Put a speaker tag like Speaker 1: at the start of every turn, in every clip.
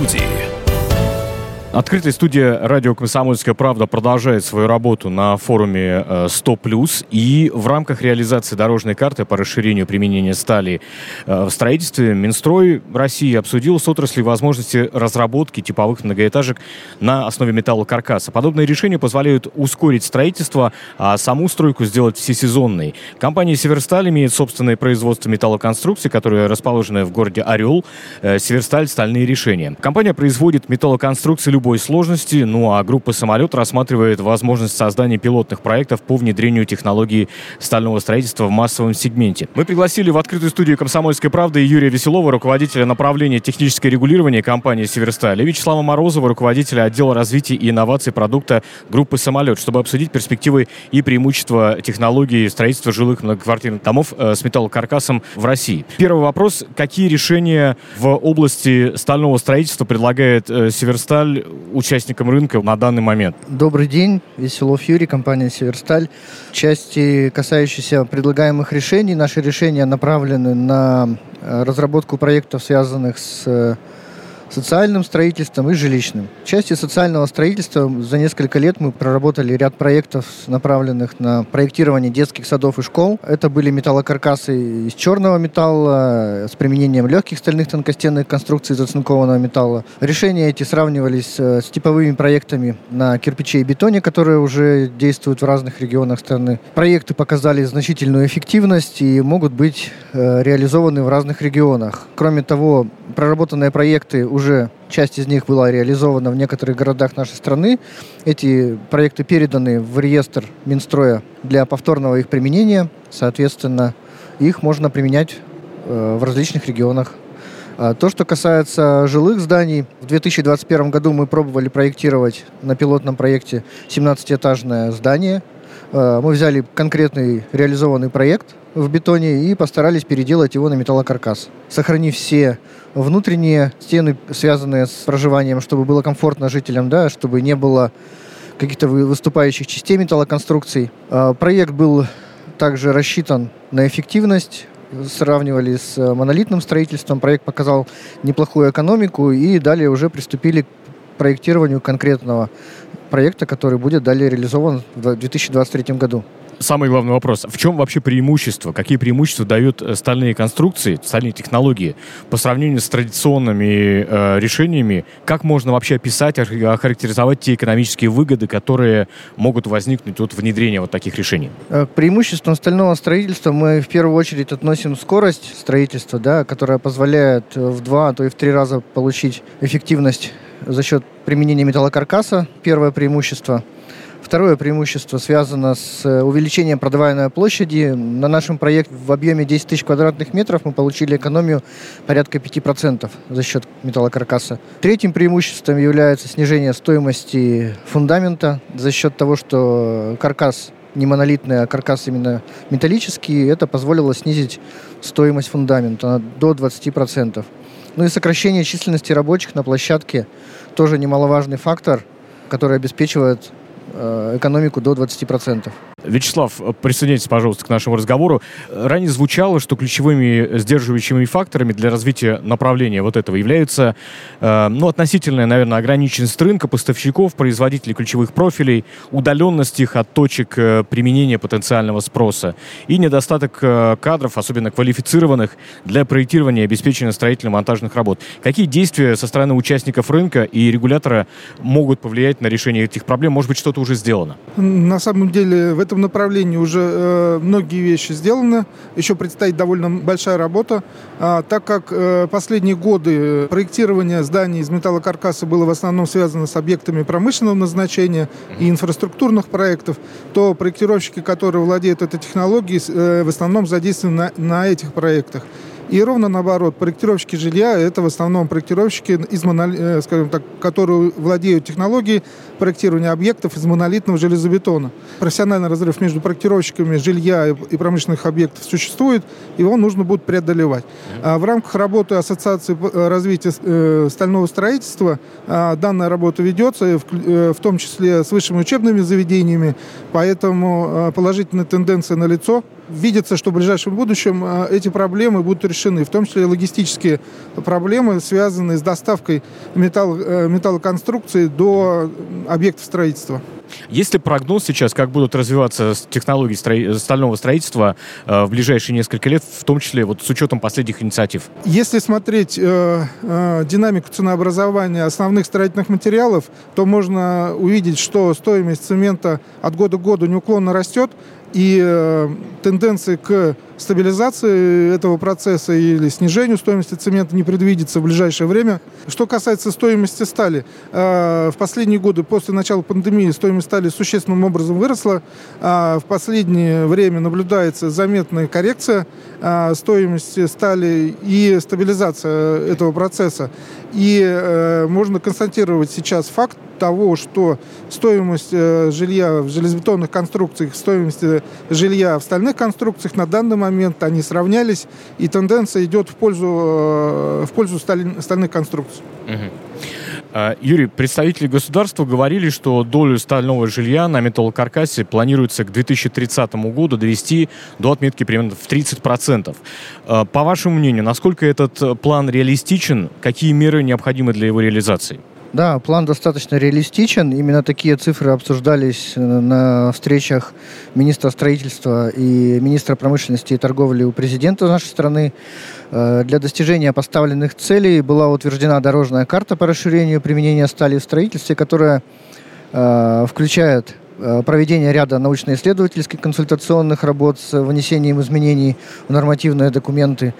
Speaker 1: студии.
Speaker 2: Открытая студия «Радио Комсомольская правда» продолжает свою работу на форуме 100+. Э, И в рамках реализации дорожной карты по расширению применения стали э, в строительстве Минстрой России обсудил с отраслью возможности разработки типовых многоэтажек на основе металлокаркаса. Подобные решения позволяют ускорить строительство, а саму стройку сделать всесезонной. Компания «Северсталь» имеет собственное производство металлоконструкций, которое расположено в городе Орел. Э, «Северсталь» — стальные решения. Компания производит металлоконструкции любой сложности, ну а группа «Самолет» рассматривает возможность создания пилотных проектов по внедрению технологии стального строительства в массовом сегменте. Мы пригласили в открытую студию «Комсомольской правды» Юрия Веселова, руководителя направления техническое регулирование компании «Северсталь», и Вячеслава Морозова, руководителя отдела развития и инноваций продукта группы «Самолет», чтобы обсудить перспективы и преимущества технологии строительства жилых многоквартирных домов э, с металлокаркасом в России. Первый вопрос. Какие решения в области стального строительства предлагает э, «Северсталь» участникам рынка на данный момент?
Speaker 3: Добрый день, Веселов Юрий, компания «Северсталь». Части, касающейся предлагаемых решений, наши решения направлены на э, разработку проектов, связанных с э, социальным строительством и жилищным. В части социального строительства за несколько лет мы проработали ряд проектов, направленных на проектирование детских садов и школ. Это были металлокаркасы из черного металла с применением легких стальных тонкостенных конструкций из оцинкованного металла. Решения эти сравнивались э, с типовыми проектами на кирпиче и бетоне, которые уже действуют в разных регионах страны. Проекты показали значительную эффективность и могут быть э, реализованы в разных регионах. Кроме того, проработанные проекты уже часть из них была реализована в некоторых городах нашей страны. Эти проекты переданы в реестр Минстроя для повторного их применения. Соответственно, их можно применять э, в различных регионах. А то, что касается жилых зданий, в 2021 году мы пробовали проектировать на пилотном проекте 17-этажное здание. Э, мы взяли конкретный реализованный проект в бетоне и постарались переделать его на металлокаркас, сохранив все внутренние стены, связанные с проживанием, чтобы было комфортно жителям, да, чтобы не было каких-то выступающих частей металлоконструкций. А, проект был также рассчитан на эффективность, сравнивали с монолитным строительством, проект показал неплохую экономику и далее уже приступили проектированию конкретного проекта, который будет далее реализован в 2023 году
Speaker 2: самый главный вопрос. В чем вообще преимущество? Какие преимущества дают э, стальные конструкции, стальные технологии по сравнению с традиционными э, решениями? Как можно вообще описать, охарактеризовать те экономические выгоды, которые могут возникнуть от внедрения вот таких решений?
Speaker 3: Э, к преимуществам стального строительства мы в первую очередь относим скорость строительства, да, которая позволяет в два, а то и в три раза получить эффективность за счет применения металлокаркаса. Первое преимущество – Второе преимущество связано с э, увеличением продаваемой площади. На нашем проекте в объеме 10 тысяч квадратных метров мы получили экономию порядка 5% за счет металлокаркаса. Третьим преимуществом является снижение стоимости фундамента за счет того, что каркас не монолитный, а каркас именно металлический. Это позволило снизить стоимость фундамента до 20%. Ну и сокращение численности рабочих на площадке тоже немаловажный фактор, который обеспечивает экономику до 20%.
Speaker 2: Вячеслав, присоединяйтесь, пожалуйста, к нашему разговору. Ранее звучало, что ключевыми сдерживающими факторами для развития направления вот этого являются э, ну, относительная, наверное, ограниченность рынка поставщиков, производителей ключевых профилей, удаленность их от точек э, применения потенциального спроса и недостаток э, кадров, особенно квалифицированных, для проектирования и обеспечения строительно-монтажных работ. Какие действия со стороны участников рынка и регулятора могут повлиять на решение этих проблем? Может быть, что-то уже сделано?
Speaker 4: На самом деле в этом направлении уже э, многие вещи сделаны. Еще предстоит довольно большая работа, а, так как э, последние годы проектирование зданий из металлокаркаса было в основном связано с объектами промышленного назначения и инфраструктурных проектов, то проектировщики, которые владеют этой технологией, э, в основном задействованы на, на этих проектах. И ровно наоборот, проектировщики жилья – это в основном проектировщики, из моноли... Э, скажем так, которые владеют технологией проектирования объектов из монолитного железобетона. Профессиональный разрыв между проектировщиками жилья и промышленных объектов существует, его нужно будет преодолевать. А в рамках работы Ассоциации э, развития э, стального строительства а, данная работа ведется, в том числе с высшими учебными заведениями, поэтому положительная тенденция налицо. Видится, что в ближайшем будущем эти проблемы будут решены решены, в том числе и логистические проблемы, связанные с доставкой металл, металлоконструкции до объектов строительства.
Speaker 2: Есть ли прогноз сейчас, как будут развиваться технологии стро... стального строительства э, в ближайшие несколько лет, в том числе вот с учетом последних инициатив?
Speaker 4: Если смотреть э, э, динамику ценообразования основных строительных материалов, то можно увидеть, что стоимость цемента от года к году неуклонно растет, и э, тенденции к стабилизации этого процесса или снижению стоимости цемента не предвидится в ближайшее время. Что касается стоимости стали, э, в последние годы после начала пандемии стоимость стали существенным образом выросла. А в последнее время наблюдается заметная коррекция э, стоимости стали и стабилизация этого процесса. И э, можно констатировать сейчас факт того, что стоимость э, жилья в железобетонных конструкциях, стоимость э, жилья в стальных конструкциях на данный момент они сравнялись, и тенденция идет в пользу, э, в пользу стальных конструкций.
Speaker 2: А, Юрий, представители государства говорили, что долю стального жилья на металлокаркасе планируется к 2030 году довести до отметки примерно в 30%. А, по вашему мнению, насколько этот план реалистичен? Какие меры необходимы для его реализации?
Speaker 3: Да, план достаточно реалистичен. Именно такие цифры обсуждались э, на встречах министра строительства и министра промышленности и торговли у президента нашей страны. Э, для достижения поставленных целей была утверждена дорожная карта по расширению применения стали в строительстве, которая э, включает проведение ряда научно-исследовательских консультационных работ с внесением изменений в нормативные документы,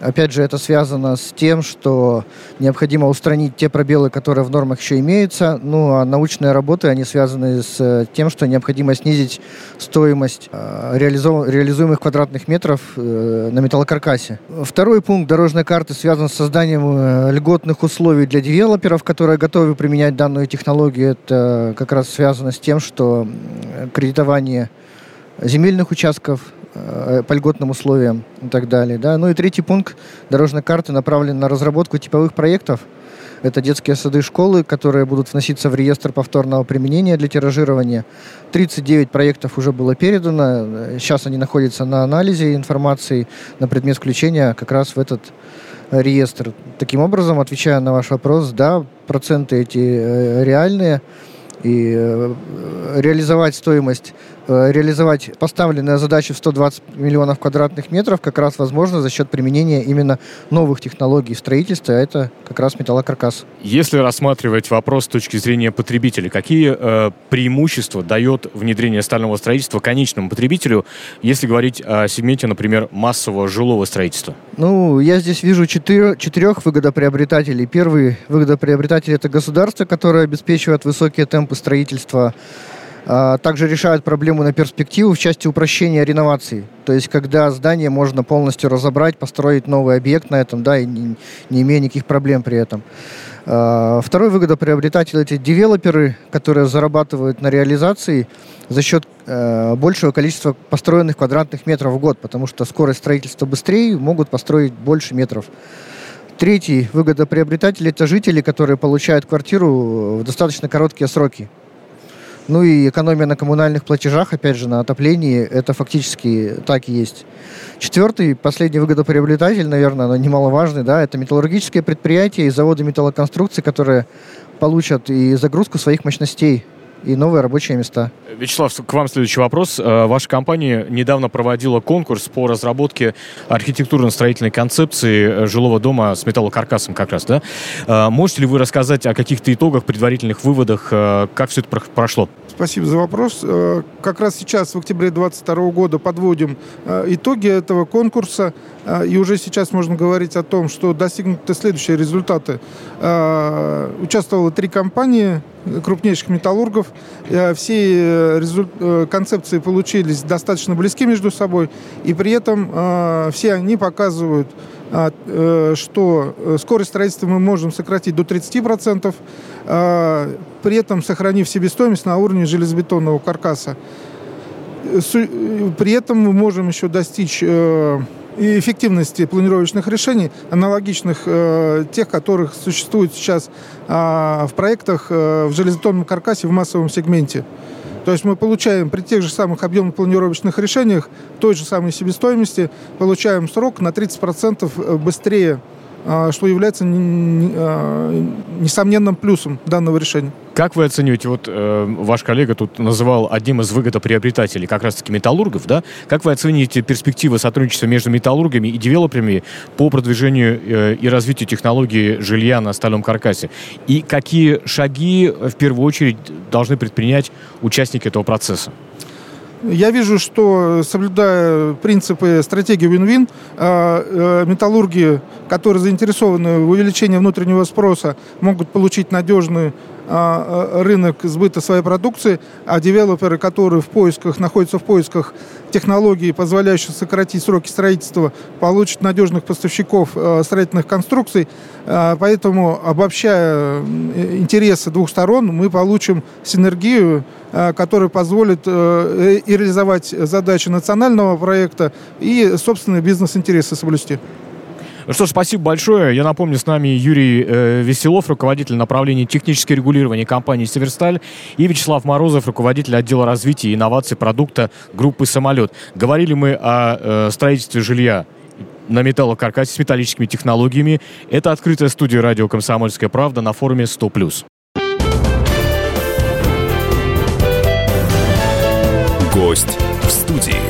Speaker 3: Опять же, это связано с тем, что необходимо устранить те пробелы, которые в нормах еще имеются. Ну, а научные работы, они связаны с э, тем, что необходимо снизить стоимость э, реализуемых квадратных метров э, на металлокаркасе. Второй пункт дорожной карты связан с созданием льготных условий для девелоперов, которые готовы применять данную технологию. Это как раз связано с тем, что кредитование земельных участков по льготным условиям и так далее. Да? Ну и третий пункт дорожной карты направлен на разработку типовых проектов. Это детские сады школы, которые будут вноситься в реестр повторного применения для тиражирования. 39 проектов уже было передано. Сейчас они находятся на анализе информации на предмет включения как раз в этот реестр. Таким образом, отвечая на ваш вопрос, да, проценты эти э, реальные и э, реализовать стоимость Э, реализовать поставленные задачи в 120 миллионов квадратных метров как раз возможно за счет применения именно новых технологий в строительстве, а это как раз металлокаркас.
Speaker 2: Если рассматривать вопрос с точки зрения потребителя, какие э, преимущества дает внедрение стального строительства конечному потребителю, если говорить о сегменте, например, массового жилого строительства?
Speaker 3: Ну, я здесь вижу четыре, четырех выгодоприобретателей. Первый выгодоприобретатель – это государство, которое обеспечивает высокие темпы строительства также решают проблему на перспективу в части упрощения реновации. То есть, когда здание можно полностью разобрать, построить новый объект на этом, да, и не, не имея никаких проблем при этом. А, второй выгодоприобретатель – это девелоперы, которые зарабатывают на реализации за счет э, большего количества построенных квадратных метров в год, потому что скорость строительства быстрее, могут построить больше метров. Третий выгодоприобретатель – это жители, которые получают квартиру в достаточно короткие сроки. Ну и экономия на коммунальных платежах, опять же, на отоплении, это фактически так и есть. Четвертый, последний выгодоприобретатель, наверное, но немаловажный, да, это металлургические предприятия и заводы металлоконструкции, которые получат и загрузку своих мощностей и новые рабочие места.
Speaker 2: Вячеслав, к вам следующий вопрос. Э, ваша компания недавно проводила конкурс по разработке архитектурно-строительной концепции э, жилого дома с металлокаркасом как раз, да? Э, можете ли вы рассказать о каких-то итогах, предварительных выводах, как все это прошло?
Speaker 4: Спасибо за вопрос. Как раз сейчас, в октябре 2022 года, подводим итоги этого конкурса. И уже сейчас можно говорить о том, что достигнуты следующие результаты. Участвовало три компании, крупнейших металлургов. Все Э, концепции получились достаточно близки между собой, и при этом э, все они показывают, а, э, что скорость строительства мы можем сократить до 30%, а, при этом сохранив себестоимость на уровне железобетонного каркаса. При этом мы можем еще достичь и эффективности планировочных решений, аналогичных э, тех, которых существует сейчас э, в проектах э, в железобетонном каркасе в массовом сегменте. То есть мы получаем при тех же самых объемных планировочных решениях той же самой себестоимости, получаем срок на 30% быстрее а, что является а, несомненным плюсом данного решения.
Speaker 2: Как вы оцениваете, вот э, ваш коллега тут называл одним из выгодоприобретателей как раз-таки металлургов, да? Как вы оцениваете перспективы сотрудничества между металлургами и девелоперами по продвижению э, и развитию технологии жилья на стальном каркасе? И какие шаги в первую очередь должны предпринять участники этого процесса?
Speaker 4: Я вижу, что соблюдая принципы стратегии win-win, а, э, металлурги, которые заинтересованы в увеличении внутреннего спроса, могут получить надежный а, рынок сбыта своей продукции, а девелоперы, которые в поисках, находятся в поисках технологий, позволяющих сократить сроки строительства, получат надежных поставщиков строительных конструкций. Поэтому, обобщая интересы двух сторон, мы получим синергию, которая позволит э, и реализовать задачи национального проекта, и собственные бизнес-интересы соблюсти.
Speaker 2: Ну что ж, спасибо большое. Я напомню, с нами Юрий э, Веселов, руководитель направления технического регулирования компании «Северсталь», и Вячеслав Морозов, руководитель отдела развития и инноваций продукта группы «Самолет». Говорили мы о э, строительстве жилья на металлокаркасе с металлическими технологиями. Это открытая студия радио «Комсомольская правда» на форуме «100+.» Гость в студии.